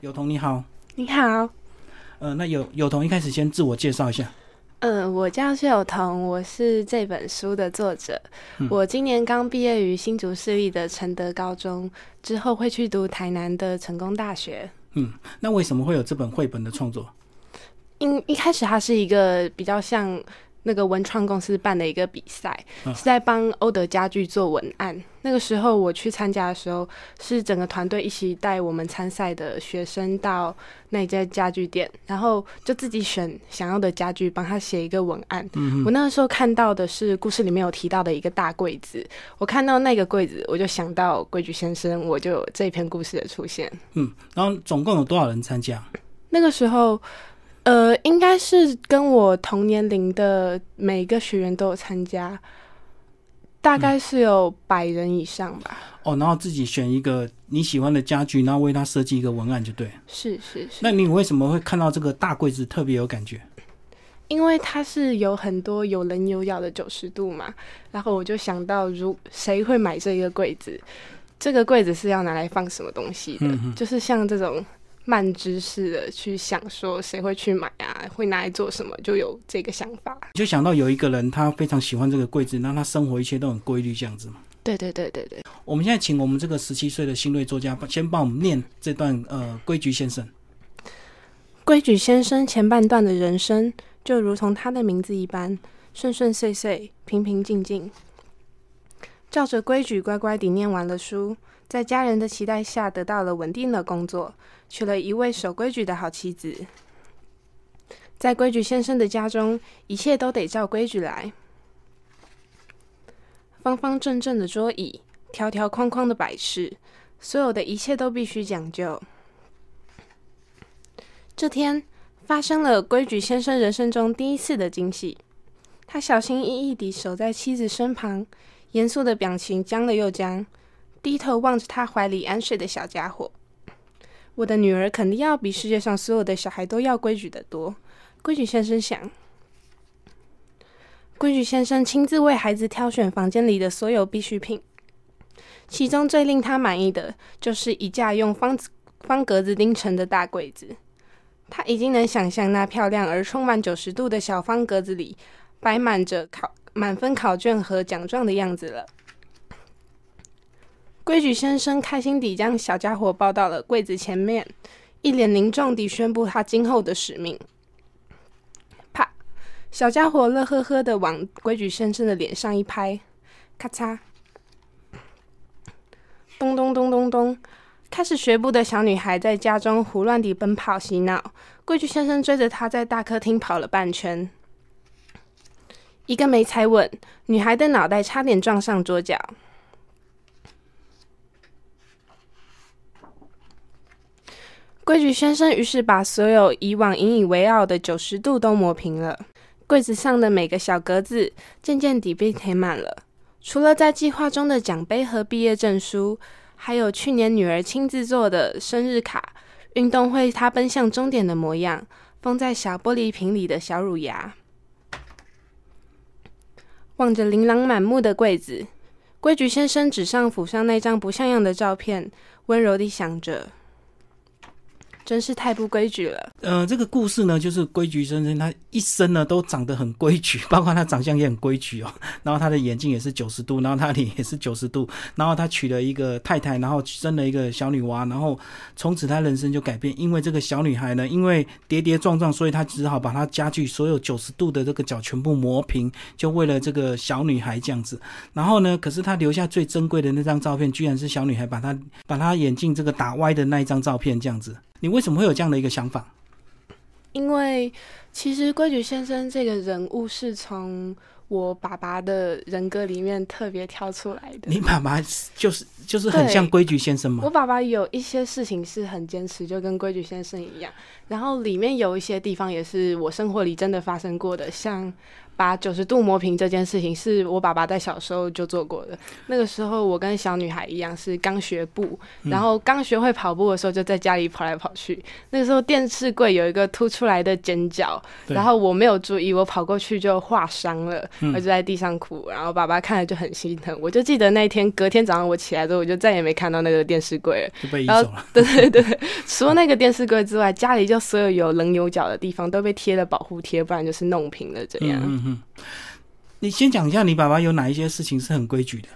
友彤你好，你好，呃，那友友彤一开始先自我介绍一下。嗯，我叫谢友彤，我是这本书的作者。我今年刚毕业于新竹市立的承德高中，之后会去读台南的成功大学。嗯，那为什么会有这本绘本的创作？因一开始它是一个比较像。那个文创公司办的一个比赛，是在帮欧德家具做文案。那个时候我去参加的时候，是整个团队一起带我们参赛的学生到那家家具店，然后就自己选想要的家具，帮他写一个文案。我那个时候看到的是故事里面有提到的一个大柜子，我看到那个柜子，我就想到规矩先生，我就有这篇故事的出现。嗯，然后总共有多少人参加？那个时候。呃，应该是跟我同年龄的每一个学员都有参加，大概是有百人以上吧。哦，然后自己选一个你喜欢的家具，然后为它设计一个文案，就对。是是是。那你为什么会看到这个大柜子特别有感觉？因为它是有很多有棱有角的九十度嘛，然后我就想到，如谁会买这一个柜子？这个柜子是要拿来放什么东西的？就是像这种。慢知识的去想说谁会去买啊，会拿来做什么，就有这个想法。就想到有一个人，他非常喜欢这个柜子，那他生活一切都很规律，这样子嘛。对对对对对。我们现在请我们这个十七岁的新锐作家，先帮我们念这段呃规矩先生。规矩先生前半段的人生，就如同他的名字一般，顺顺遂遂，平平静静，照着规矩乖乖地念完了书。在家人的期待下，得到了稳定的工作，娶了一位守规矩的好妻子。在规矩先生的家中，一切都得照规矩来，方方正正的桌椅，条条框框的摆饰，所有的一切都必须讲究。这天发生了规矩先生人生中第一次的惊喜，他小心翼翼地守在妻子身旁，严肃的表情僵了又僵。低头望着他怀里安睡的小家伙，我的女儿肯定要比世界上所有的小孩都要规矩的多。规矩先生想，规矩先生亲自为孩子挑选房间里的所有必需品，其中最令他满意的就是一架用方子方格子钉成的大柜子。他已经能想象那漂亮而充满九十度的小方格子里摆满着考满分考卷和奖状的样子了。规矩先生开心地将小家伙抱到了柜子前面，一脸凝重地宣布他今后的使命。啪！小家伙乐呵呵地往规矩先生的脸上一拍，咔嚓！咚咚咚咚咚！开始学步的小女孩在家中胡乱地奔跑嬉闹，规矩先生追着她在大客厅跑了半圈，一个没踩稳，女孩的脑袋差点撞上桌角。规矩先生于是把所有以往引以为傲的九十度都磨平了，柜子上的每个小格子渐渐地被填满了。除了在计划中的奖杯和毕业证书，还有去年女儿亲自做的生日卡、运动会她奔向终点的模样、封在小玻璃瓶里的小乳牙。望着琳琅满目的柜子，规矩先生纸上 phủ 上那张不像样的照片，温柔地想着。真是太不规矩了。呃，这个故事呢，就是规矩先生他一生呢都长得很规矩，包括他长相也很规矩哦。然后他的眼睛也是九十度，然后他脸也是九十度。然后他娶了一个太太，然后生了一个小女娃，然后从此他人生就改变。因为这个小女孩呢，因为跌跌撞撞，所以他只好把他家具所有九十度的这个角全部磨平，就为了这个小女孩这样子。然后呢，可是他留下最珍贵的那张照片，居然是小女孩把他把他眼镜这个打歪的那一张照片，这样子。你为什么会有这样的一个想法？因为其实规矩先生这个人物是从我爸爸的人格里面特别挑出来的。你爸爸就是就是很像规矩先生吗？我爸爸有一些事情是很坚持，就跟规矩先生一样。然后里面有一些地方也是我生活里真的发生过的，像。把九十度磨平这件事情是我爸爸在小时候就做过的。那个时候我跟小女孩一样是刚学步，然后刚学会跑步的时候就在家里跑来跑去。那个时候电视柜有一个凸出来的尖角，然后我没有注意，我跑过去就划伤了，我就在地上哭。然后爸爸看了就很心疼。我就记得那一天隔天早上我起来之后，我就再也没看到那个电视柜了，就被移走了。对对对，除了那个电视柜之外，家里就所有有棱有角的地方都被贴了保护贴，不然就是弄平了这样。嗯，你先讲一下，你爸爸有哪一些事情是很规矩的？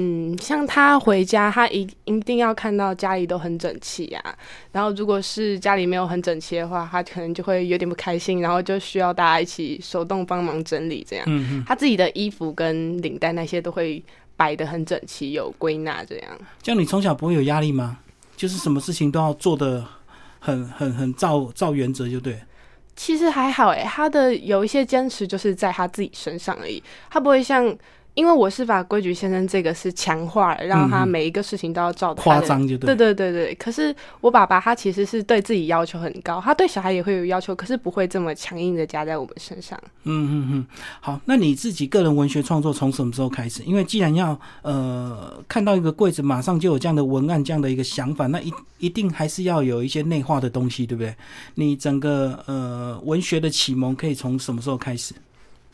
嗯，像他回家，他一一定要看到家里都很整齐啊。然后，如果是家里没有很整齐的话，他可能就会有点不开心，然后就需要大家一起手动帮忙整理这样。嗯嗯。他自己的衣服跟领带那些都会摆的很整齐，有归纳这样。这样你从小不会有压力吗？就是什么事情都要做的很很很照照原则就对。其实还好诶，他的有一些坚持就是在他自己身上而已，他不会像。因为我是把规矩先生这个是强化，让他每一个事情都要照夸张就对，对对对对。可是我爸爸他其实是对自己要求很高，他对小孩也会有要求，可是不会这么强硬的加在我们身上。嗯嗯嗯。好，那你自己个人文学创作从什么时候开始？因为既然要呃看到一个柜子，马上就有这样的文案这样的一个想法，那一一定还是要有一些内化的东西，对不对？你整个呃文学的启蒙可以从什么时候开始？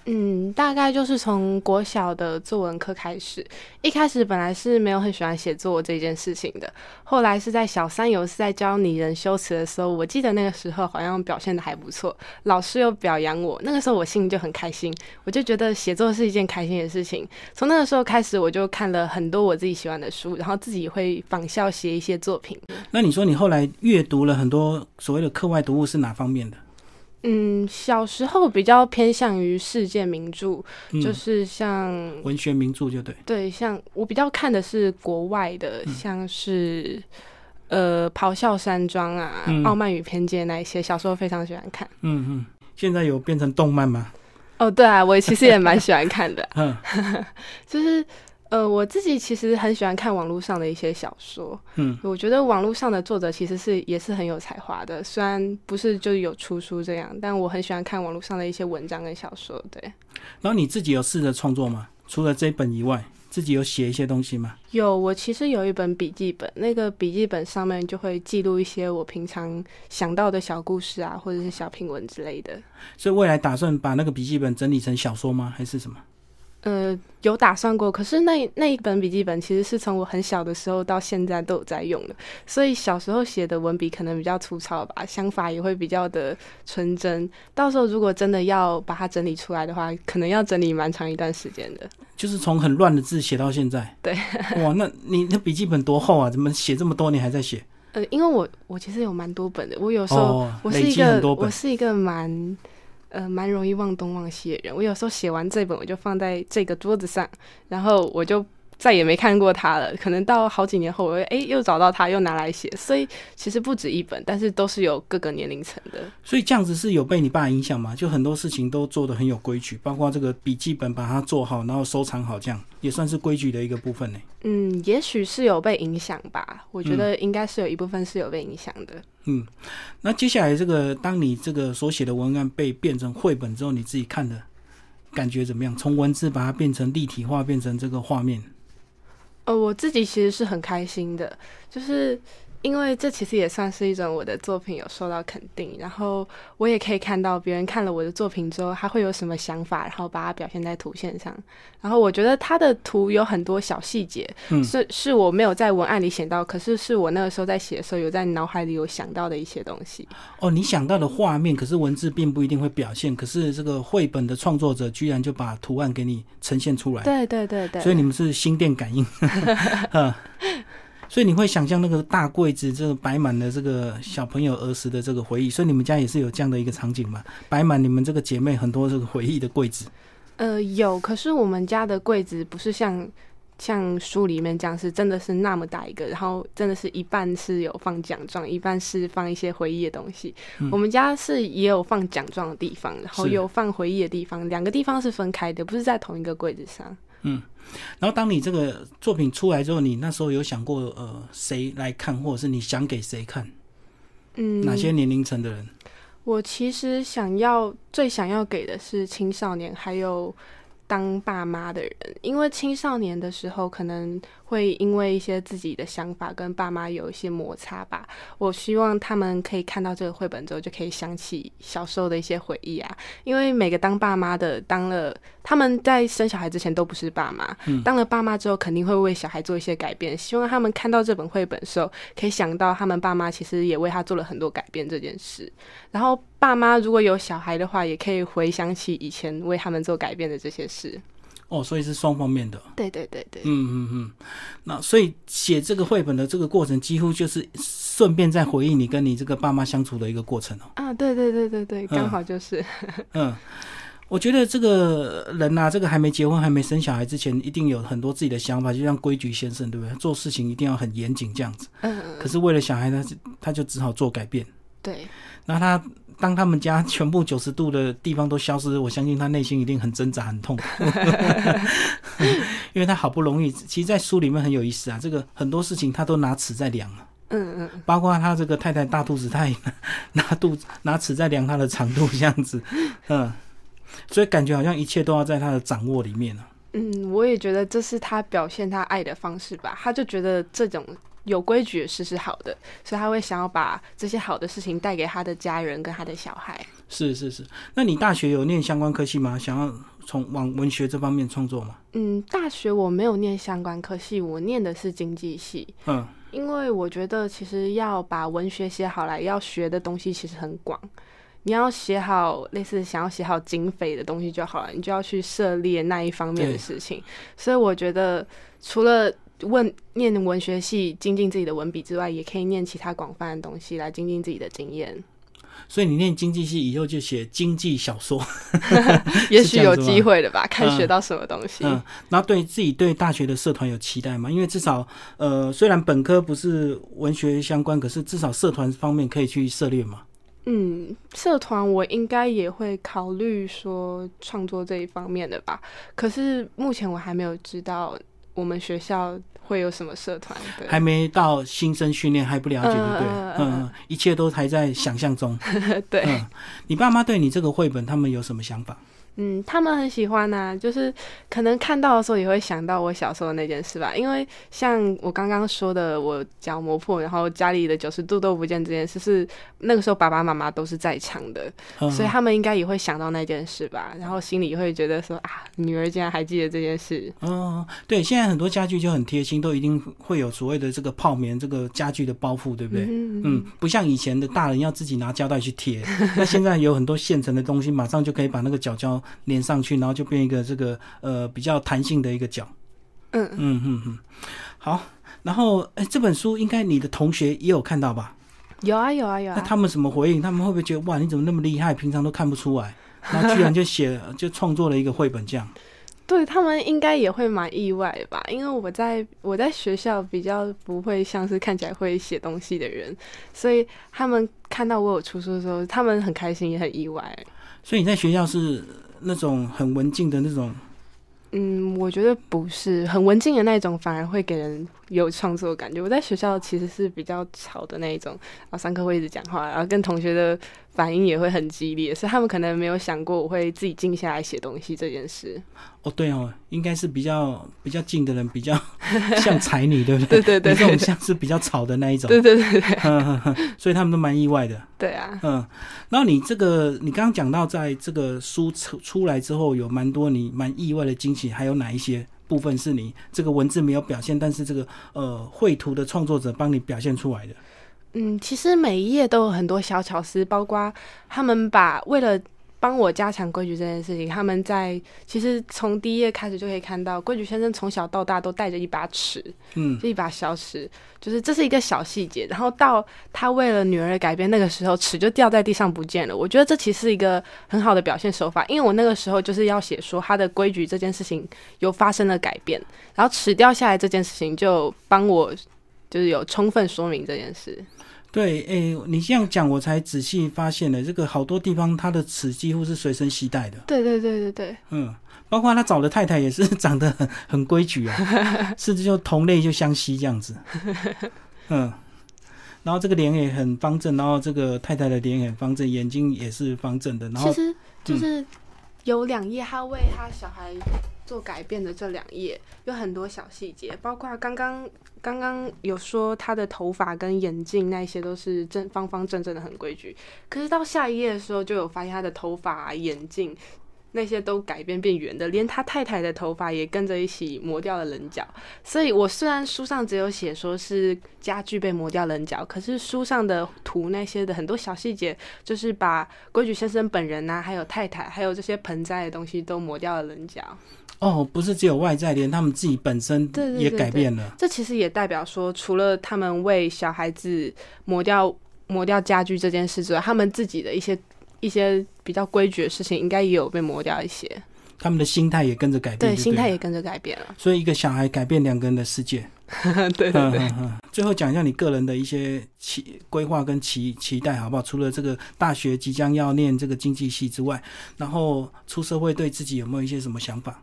嗯，大概就是从国小的作文课开始。一开始本来是没有很喜欢写作这件事情的，后来是在小三有次在教拟人修辞的时候，我记得那个时候好像表现的还不错，老师又表扬我，那个时候我心里就很开心，我就觉得写作是一件开心的事情。从那个时候开始，我就看了很多我自己喜欢的书，然后自己会仿效写一些作品。那你说你后来阅读了很多所谓的课外读物是哪方面的？嗯，小时候比较偏向于世界名著，就是像文学名著，就对。对，像我比较看的是国外的，像是呃《咆哮山庄》啊，《傲慢与偏见》那一些，小时候非常喜欢看。嗯嗯，现在有变成动漫吗？哦，对啊，我其实也蛮喜欢看的。嗯，就是。呃，我自己其实很喜欢看网络上的一些小说，嗯，我觉得网络上的作者其实是也是很有才华的，虽然不是就有出书这样，但我很喜欢看网络上的一些文章跟小说。对，然后你自己有试着创作吗？除了这本以外，自己有写一些东西吗？有，我其实有一本笔记本，那个笔记本上面就会记录一些我平常想到的小故事啊，或者是小品文之类的。所以未来打算把那个笔记本整理成小说吗？还是什么？呃，有打算过，可是那那一本笔记本其实是从我很小的时候到现在都有在用的，所以小时候写的文笔可能比较粗糙吧，想法也会比较的纯真。到时候如果真的要把它整理出来的话，可能要整理蛮长一段时间的。就是从很乱的字写到现在。对。哇，那你那笔记本多厚啊？怎么写这么多？你还在写？呃，因为我我其实有蛮多本的，我有时候我是一个我是一个蛮。呃，蛮容易忘东忘西的人。我有时候写完这本，我就放在这个桌子上，然后我就再也没看过它了。可能到好几年后，我会哎又找到它，又拿来写。所以其实不止一本，但是都是有各个年龄层的。所以这样子是有被你爸影响吗？就很多事情都做的很有规矩，包括这个笔记本把它做好，然后收藏好，这样也算是规矩的一个部分呢。嗯，也许是有被影响吧。我觉得应该是有一部分是有被影响的。嗯，那接下来这个，当你这个所写的文案被变成绘本之后，你自己看的感觉怎么样？从文字把它变成立体化，变成这个画面。呃，我自己其实是很开心的，就是。因为这其实也算是一种我的作品有受到肯定，然后我也可以看到别人看了我的作品之后，他会有什么想法，然后把它表现在图线上。然后我觉得他的图有很多小细节，是是我没有在文案里写到，可是是我那个时候在写的时候有在脑海里有想到的一些东西。哦，你想到的画面，可是文字并不一定会表现，可是这个绘本的创作者居然就把图案给你呈现出来。对对对对。所以你们是心电感应。所以你会想象那个大柜子，这个摆满了这个小朋友儿时的这个回忆。所以你们家也是有这样的一个场景吗？摆满你们这个姐妹很多这个回忆的柜子。呃，有，可是我们家的柜子不是像像书里面这样，是真的是那么大一个，然后真的是一半是有放奖状，一半是放一些回忆的东西。我们家是也有放奖状的地方，然后有放回忆的地方，两个地方是分开的，不是在同一个柜子上。嗯。然后，当你这个作品出来之后，你那时候有想过，呃，谁来看，或者是你想给谁看？嗯，哪些年龄层的人？我其实想要最想要给的是青少年，还有当爸妈的人，因为青少年的时候可能。会因为一些自己的想法跟爸妈有一些摩擦吧。我希望他们可以看到这个绘本之后，就可以想起小时候的一些回忆啊。因为每个当爸妈的，当了他们在生小孩之前都不是爸妈，当了爸妈之后，肯定会为小孩做一些改变。希望他们看到这本绘本的时候，可以想到他们爸妈其实也为他做了很多改变这件事。然后爸妈如果有小孩的话，也可以回想起以前为他们做改变的这些事。哦，所以是双方面的。对对对对。嗯嗯嗯，那所以写这个绘本的这个过程，几乎就是顺便在回忆你跟你这个爸妈相处的一个过程哦。啊，对对对对对，刚好就是。嗯，我觉得这个人呐，这个还没结婚、还没生小孩之前，一定有很多自己的想法，就像规矩先生，对不对？做事情一定要很严谨这样子。嗯嗯。可是为了小孩，他他就只好做改变。对。那他。当他们家全部九十度的地方都消失，我相信他内心一定很挣扎、很痛苦，因为他好不容易。其实，在书里面很有意思啊，这个很多事情他都拿尺在量啊。嗯嗯。包括他这个太太大肚子，他也拿肚子拿尺在量他的长度，这样子。嗯。所以感觉好像一切都要在他的掌握里面了。嗯，我也觉得这是他表现他爱的方式吧。他就觉得这种。有规矩的事是好的，所以他会想要把这些好的事情带给他的家人跟他的小孩。是是是，那你大学有念相关科系吗？想要从往文学这方面创作吗？嗯，大学我没有念相关科系，我念的是经济系。嗯，因为我觉得其实要把文学写好来，要学的东西其实很广。你要写好类似想要写好警匪的东西就好了，你就要去涉猎那一方面的事情。所以我觉得除了问念文学系精进自己的文笔之外，也可以念其他广泛的东西来精进自己的经验。所以你念经济系以后就写经济小说，也许有机会的吧？看学到什么东西。嗯，然后对自己对大学的社团有期待吗？因为至少呃，虽然本科不是文学相关，可是至少社团方面可以去涉猎嘛。嗯，社团我应该也会考虑说创作这一方面的吧。可是目前我还没有知道我们学校。会有什么社团？还没到新生训练，还不了解，对不对？嗯，一切都还在想象中。对，你爸妈对你这个绘本，他们有什么想法？嗯，他们很喜欢呐，就是可能看到的时候也会想到我小时候那件事吧。因为像我刚刚说的，我脚磨破，然后家里的九十度都不见这件事，是那个时候爸爸妈妈都是在场的，所以他们应该也会想到那件事吧。然后心里会觉得说啊，女儿竟然还记得这件事。嗯，对，现在很多家具就很贴心，都一定会有所谓的这个泡棉，这个家具的包覆，对不对？嗯，不像以前的大人要自己拿胶带去贴，那现在有很多现成的东西，马上就可以把那个角胶。连上去，然后就变一个这个呃比较弹性的一个角。嗯嗯嗯嗯，好。然后哎，这本书应该你的同学也有看到吧？有啊有啊有啊。那他们什么回应？他们会不会觉得哇，你怎么那么厉害？平常都看不出来，然后居然就写就创作了一个绘本这样？对他们应该也会蛮意外吧？因为我在我在学校比较不会像是看起来会写东西的人，所以他们看到我有出书的时候，他们很开心也很意外。所以你在学校是？那种很文静的那种，嗯，我觉得不是很文静的那种，反而会给人有创作感觉。我在学校其实是比较吵的那一种，然后上课会一直讲话，然后跟同学的反应也会很激烈，所以他们可能没有想过我会自己静下来写东西这件事。哦，对哦，应该是比较比较静的人，比较 像才女，对不对？对对对，这种像是比较吵的那一种。对对对对，所以他们都蛮意外的。对啊，嗯，然后你这个，你刚刚讲到，在这个书出出来之后，有蛮多你蛮意外的惊喜，还有哪一些部分是你这个文字没有表现，但是这个呃绘图的创作者帮你表现出来的？嗯，其实每一页都有很多小巧思，包括他们把为了。帮我加强规矩这件事情，他们在其实从第一页开始就可以看到，规矩先生从小到大都带着一把尺，嗯，就一把小尺，就是这是一个小细节。然后到他为了女儿的改变，那个时候尺就掉在地上不见了。我觉得这其实是一个很好的表现手法，因为我那个时候就是要写说他的规矩这件事情有发生了改变，然后尺掉下来这件事情就帮我就是有充分说明这件事。对，诶，你这样讲，我才仔细发现了，这个好多地方它的尺几乎是随身携带的。对对对对对，嗯，包括他找的太太也是 长得很很规矩啊，甚至就同类就相吸这样子。嗯，然后这个脸也很方正，然后这个太太的脸也很方正，眼睛也是方正的。然后其实就是有两页，他为他小孩做改变的这两页有很多小细节，包括刚刚刚刚有说他的头发跟眼镜那些都是正方方正正的很规矩，可是到下一页的时候就有发现他的头发、眼镜。那些都改变变圆的，连他太太的头发也跟着一起磨掉了棱角。所以，我虽然书上只有写说是家具被磨掉棱角，可是书上的图那些的很多小细节，就是把规矩先生本人呐，还有太太，还有这些盆栽的东西都磨掉了棱角。哦，不是只有外在，连他们自己本身也改变了。这其实也代表说，除了他们为小孩子磨掉磨掉家具这件事之外，他们自己的一些。一些比较规矩的事情，应该也有被磨掉一些。他们的心态也跟着改变，对，心态也跟着改变了。所以，一个小孩改变两个人的世界。对对对。最后讲一下你个人的一些期规划跟期期待，好不好？除了这个大学即将要念这个经济系之外，然后出社会对自己有没有一些什么想法？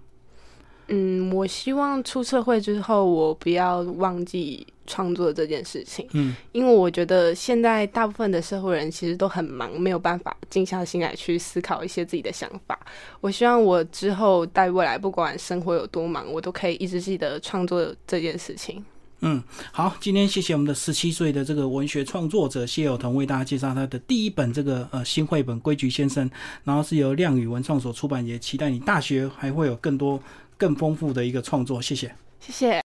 嗯，我希望出社会之后，我不要忘记创作这件事情。嗯，因为我觉得现在大部分的社会人其实都很忙，没有办法静下心来去思考一些自己的想法。我希望我之后在未来，不管生活有多忙，我都可以一直记得创作这件事情。嗯，好，今天谢谢我们的十七岁的这个文学创作者谢友彤为大家介绍他的第一本这个呃新绘本《规矩先生》，然后是由亮宇文创所出版，也期待你大学还会有更多。更丰富的一个创作，谢谢，谢谢。